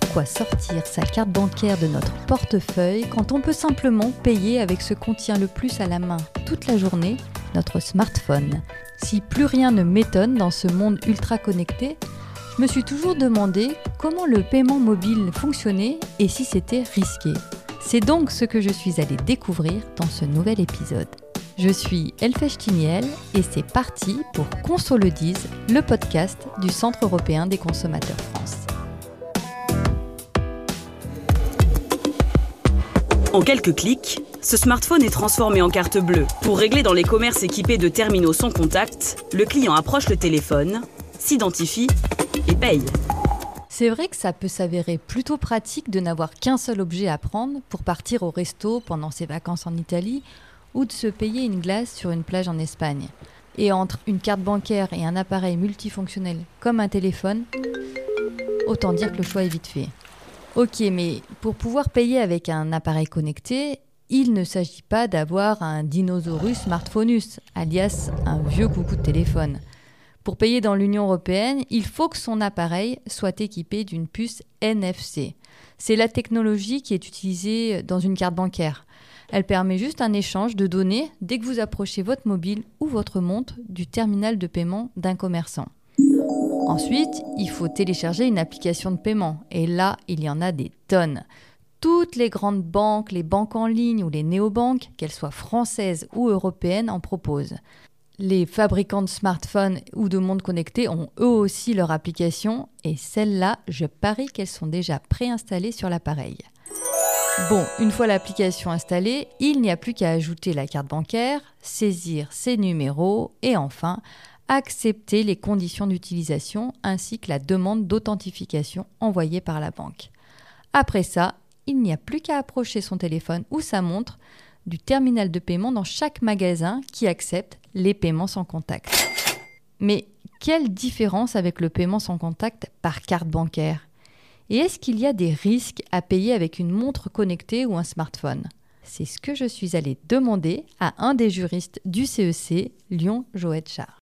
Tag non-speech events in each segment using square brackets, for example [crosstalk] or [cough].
Pourquoi sortir sa carte bancaire de notre portefeuille quand on peut simplement payer avec ce qu'on tient le plus à la main toute la journée, notre smartphone Si plus rien ne m'étonne dans ce monde ultra connecté, je me suis toujours demandé comment le paiement mobile fonctionnait et si c'était risqué. C'est donc ce que je suis allée découvrir dans ce nouvel épisode. Je suis Elfèche Tiniel et c'est parti pour Qu'on le dise, le podcast du Centre européen des consommateurs France. En quelques clics, ce smartphone est transformé en carte bleue. Pour régler dans les commerces équipés de terminaux sans contact, le client approche le téléphone, s'identifie et paye. C'est vrai que ça peut s'avérer plutôt pratique de n'avoir qu'un seul objet à prendre pour partir au resto pendant ses vacances en Italie ou de se payer une glace sur une plage en Espagne. Et entre une carte bancaire et un appareil multifonctionnel comme un téléphone, autant dire que le choix est vite fait. Ok, mais pour pouvoir payer avec un appareil connecté, il ne s'agit pas d'avoir un dinosaurus smartphonus, alias un vieux coucou de téléphone. Pour payer dans l'Union européenne, il faut que son appareil soit équipé d'une puce NFC. C'est la technologie qui est utilisée dans une carte bancaire. Elle permet juste un échange de données dès que vous approchez votre mobile ou votre montre du terminal de paiement d'un commerçant. Ensuite, il faut télécharger une application de paiement. Et là, il y en a des tonnes. Toutes les grandes banques, les banques en ligne ou les néobanques, qu'elles soient françaises ou européennes, en proposent les fabricants de smartphones ou de montres connectés ont eux aussi leur application et celles-là, je parie qu'elles sont déjà préinstallées sur l'appareil. Bon, une fois l'application installée, il n'y a plus qu'à ajouter la carte bancaire, saisir ses numéros et enfin accepter les conditions d'utilisation ainsi que la demande d'authentification envoyée par la banque. Après ça, il n'y a plus qu'à approcher son téléphone ou sa montre du terminal de paiement dans chaque magasin qui accepte les paiements sans contact. Mais quelle différence avec le paiement sans contact par carte bancaire? Et est-ce qu'il y a des risques à payer avec une montre connectée ou un smartphone? C'est ce que je suis allée demander à un des juristes du CEC, Lyon Joët Char.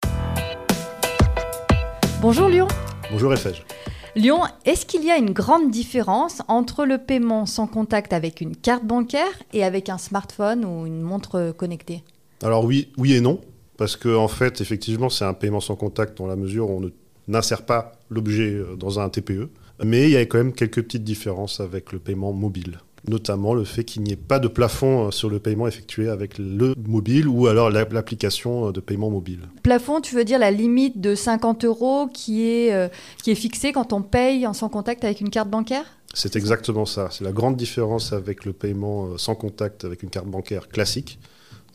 Bonjour Lyon. Bonjour Eiffage. Lyon, est-ce qu'il y a une grande différence entre le paiement sans contact avec une carte bancaire et avec un smartphone ou une montre connectée? Alors oui, oui et non, parce que en fait, effectivement, c'est un paiement sans contact dans la mesure où on n'insère pas l'objet euh, dans un TPE, mais il y a quand même quelques petites différences avec le paiement mobile notamment le fait qu'il n'y ait pas de plafond euh, sur le paiement effectué avec le mobile ou alors l'application euh, de paiement mobile. Plafond, tu veux dire la limite de 50 euros qui est, euh, qui est fixée quand on paye en sans contact avec une carte bancaire? C'est exactement ça. C'est la grande différence avec le paiement sans contact avec une carte bancaire classique.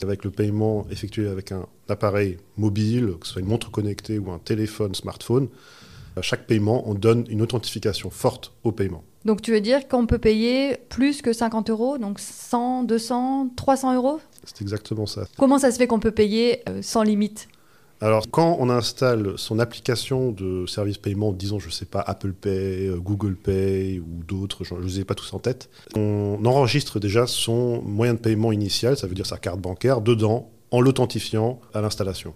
Avec le paiement effectué avec un appareil mobile, que ce soit une montre connectée ou un téléphone, smartphone, à chaque paiement, on donne une authentification forte au paiement. Donc tu veux dire qu'on peut payer plus que 50 euros, donc 100, 200, 300 euros? C'est exactement ça. Comment ça se fait qu'on peut payer euh, sans limite? Alors, quand on installe son application de service paiement, disons, je ne sais pas, Apple Pay, euh, Google Pay ou d'autres, je ne les ai pas tous en tête, on enregistre déjà son moyen de paiement initial, ça veut dire sa carte bancaire, dedans, en l'authentifiant à l'installation.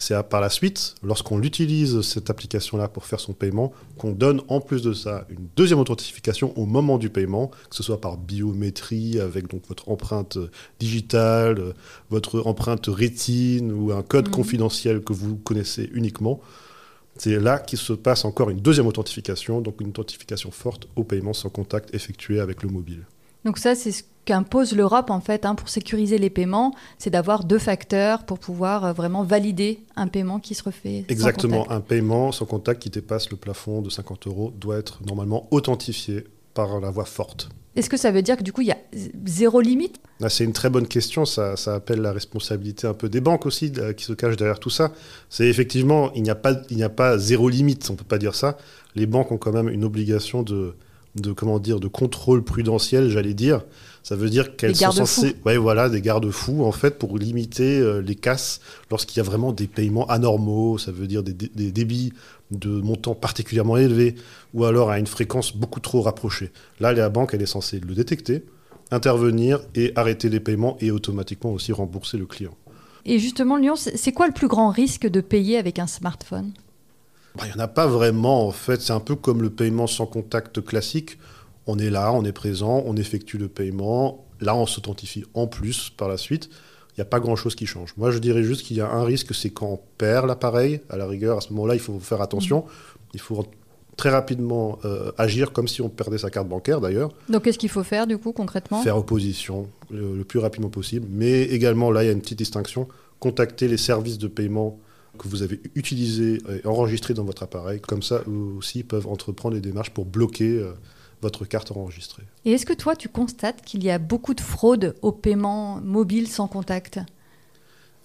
C'est par la suite, lorsqu'on utilise cette application-là pour faire son paiement, qu'on donne en plus de ça une deuxième authentification au moment du paiement, que ce soit par biométrie avec donc votre empreinte digitale, votre empreinte rétine ou un code mhm. confidentiel que vous connaissez uniquement. C'est là qu'il se passe encore une deuxième authentification, donc une authentification forte au paiement sans contact effectué avec le mobile. Donc ça, c'est ce qu'impose l'Europe en fait hein, pour sécuriser les paiements, c'est d'avoir deux facteurs pour pouvoir euh, vraiment valider un paiement qui se refait. Exactement, un paiement sans contact qui dépasse le plafond de 50 euros doit être normalement authentifié par la voix forte. Est-ce que ça veut dire que du coup il y a zéro limite? Ah, C'est une très bonne question, ça, ça, appelle la responsabilité un peu des banques aussi qui se cachent derrière tout ça. C'est effectivement, il n'y a, pas, il a pas zéro limite, on ne peut pas dire ça. Les banques ont quand même une obligation de, de comment dire de contrôle prudentiel, j'allais dire. Ça veut dire qu'elles sont censées, ouais, voilà, des garde-fous en fait pour limiter euh, les casses lorsqu'il y a vraiment des paiements anormaux. Ça veut dire des, débits de montants particulièrement élevés ou alors à une fréquence beaucoup trop rapprochée. Là, la banque, elle est censée le détecter, intervenir et arrêter les paiements et automatiquement aussi rembourser le client. Et justement, Lyon, c'est quoi le plus grand risque de payer avec un smartphone? Bah, Il n'y en a pas vraiment, en fait. C'est un peu comme le paiement sans contact classique. On est là, on est présent, on effectue le paiement. Là, on s'authentifie en plus par la suite. Il n'y a pas grand-chose qui change. Moi, je dirais juste qu'il y a un risque, c'est quand on perd l'appareil. À la rigueur, à ce moment-là, il faut faire attention. Il faut très rapidement euh, agir comme si on perdait sa carte bancaire d'ailleurs. Donc qu'est-ce qu'il faut faire du coup concrètement? Faire opposition le, le, plus rapidement possible. Mais également, là, il y a une petite distinction. Contacter les services de paiement que vous avez utilisés et enregistrés dans votre appareil. Comme ça, eux aussi peuvent entreprendre les démarches pour bloquer euh, votre carte enregistrée. Et est-ce que toi, tu constates qu'il y a beaucoup de fraude au paiement mobile sans contact?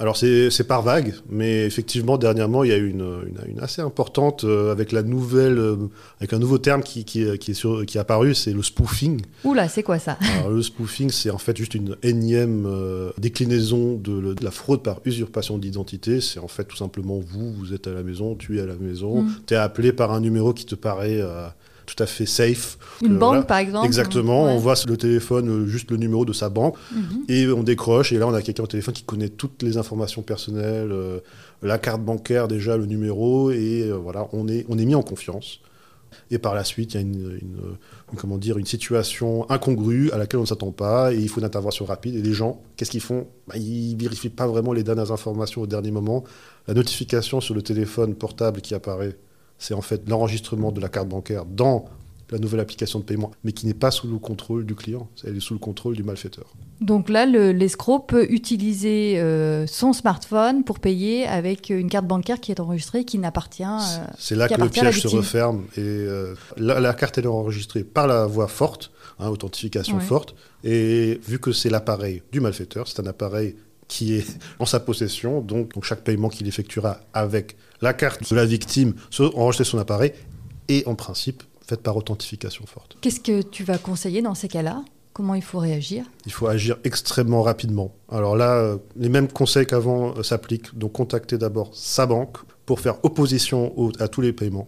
Alors c'est par vague, mais effectivement dernièrement il y a eu une, une, une assez importante euh, avec la nouvelle, euh, avec un nouveau terme qui, qui, qui est, sur, qui est apparu, c'est le spoofing. Oula, c'est quoi ça? Alors, Le spoofing, c'est en fait juste une énième euh, déclinaison de, de, la fraude par usurpation d'identité. C'est en fait tout simplement vous, vous êtes à la maison, tu es à la maison, mm. tu es appelé par un numéro qui te paraît tout à fait safe. Une euh, banque, voilà. par exemple Exactement. Ouais. On voit sur le téléphone euh, juste le numéro de sa banque mm -hmm. et on décroche. Et là, on a quelqu'un au téléphone qui connaît toutes les informations personnelles, euh, la carte bancaire, déjà, le numéro. Et euh, voilà, on est, on est mis en confiance. Et par la suite, il y a une, une, une, comment dire, une situation incongrue à laquelle on ne s'attend pas et il faut une intervention rapide. Et les gens, qu'est-ce qu'ils font? Bah, Ils ne vérifient pas vraiment les dernières informations au dernier moment. La notification sur le téléphone portable qui apparaît c'est en fait l'enregistrement de la carte bancaire dans la nouvelle application de paiement, mais qui n'est pas sous le contrôle du client, elle est sous le contrôle du malfaiteur. Donc là, l'escroc peut utiliser euh, son smartphone pour payer avec une carte bancaire qui est enregistrée, qui n'appartient. Euh, C'est là que le piège se referme et euh, la, la, carte est enregistrée par la voix forte, hein, authentification ouais. forte, et vu que c'est l'appareil du malfaiteur, c'est un appareil qui est [laughs] en sa possession. Donc, donc chaque paiement qu'il effectuera avec la carte de la victime enregistrer son appareil et en principe fait par authentification forte. Qu'est-ce que tu vas conseiller dans ces cas-là? Comment il faut réagir? Il faut agir extrêmement rapidement. Alors là, euh, les mêmes conseils qu'avant euh, s'appliquent. Donc contacter d'abord sa banque pour faire opposition à tous les paiements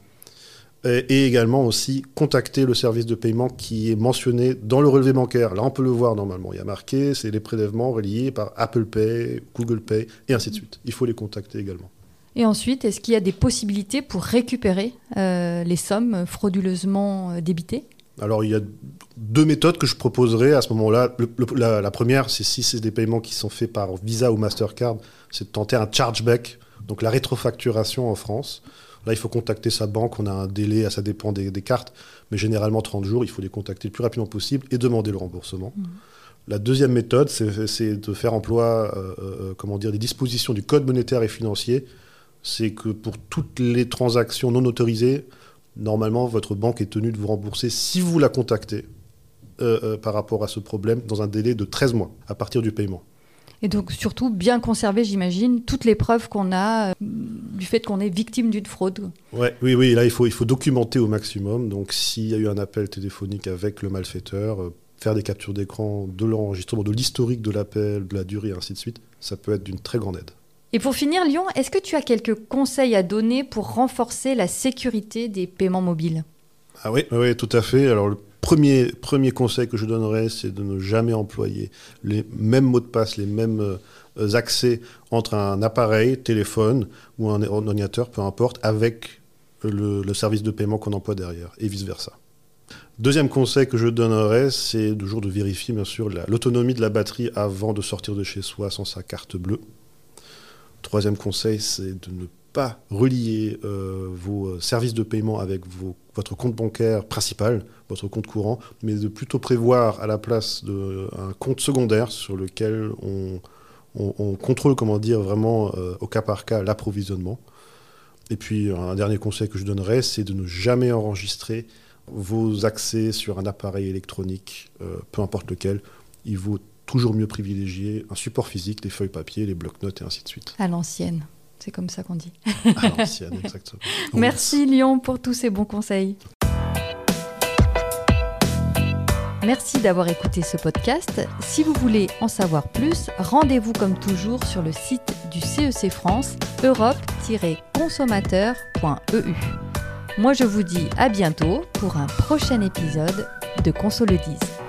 et également aussi contacter le service de paiement qui est mentionné dans le relevé bancaire. Là, on peut le voir normalement. Il y a marqué, c'est les prélèvements reliés par Apple Pay, Google Pay, et ainsi de suite. Il faut les contacter également. Et ensuite, est-ce qu'il y a des possibilités pour récupérer euh, les sommes frauduleusement euh, débitées? Alors, il y a deux méthodes que je proposerais à ce moment-là. La, la, première, c'est si c'est des paiements qui sont faits par Visa ou Mastercard, c'est de tenter un chargeback, donc la rétrofacturation en France. Là, il faut contacter sa banque. On a un délai, ça dépend des, des, cartes, mais généralement 30 jours. Il faut les contacter le plus rapidement possible et demander le remboursement. Mmh. La deuxième méthode, c'est de faire emploi euh, euh, comment dire, des dispositions du Code monétaire et financier. C'est que pour toutes les transactions non autorisées, normalement, votre banque est tenue de vous rembourser si vous la contactez euh, par rapport à ce problème dans un délai de 13 mois à partir du paiement. Et donc surtout bien conserver, j'imagine, toutes les preuves qu'on a euh, du fait qu'on est victime d'une fraude. Ouais, oui, oui, là il faut, il faut documenter au maximum. Donc s'il y a eu un appel téléphonique avec le malfaiteur, euh, faire des captures d'écran de l'enregistrement, de l'historique de l'appel, de la durée, et ainsi de suite, ça peut être d'une très grande aide. Et pour finir, Lyon, est-ce que tu as quelques conseils à donner pour renforcer la sécurité des paiements mobiles? Ah oui, oui, tout à fait. Alors le premier, conseil que je donnerais, c'est de ne jamais employer les mêmes mots de passe, les mêmes euh, accès entre un appareil, téléphone ou un ordinateur, peu importe, avec le, service de paiement qu'on emploie derrière, et vice-versa. Deuxième conseil que je donnerais, c'est toujours de vérifier, bien sûr, l'autonomie de la batterie avant de sortir de chez soi sans sa carte bleue. Troisième conseil, c'est de ne pas relier euh, vos services de paiement avec vos, votre compte bancaire principal, votre compte courant, mais de plutôt prévoir à la place de, un compte secondaire sur lequel on, on, on contrôle, comment dire, vraiment euh, au cas par cas l'approvisionnement. Et puis un dernier conseil que je donnerais, c'est de ne jamais enregistrer vos accès sur un appareil électronique, euh, peu importe lequel. Il vaut toujours mieux privilégier un support physique, les feuilles papier, les blocs-notes et ainsi de suite. À l'ancienne. C'est comme ça qu'on dit. L'ancienne, exactement. [laughs] Merci Lyon pour tous ces bons conseils. Merci d'avoir écouté ce podcast. Si vous voulez en savoir plus, rendez-vous comme toujours sur le site du CEC France, europe-consommateur.eu. Moi je vous dis à bientôt pour un prochain épisode de Console 10.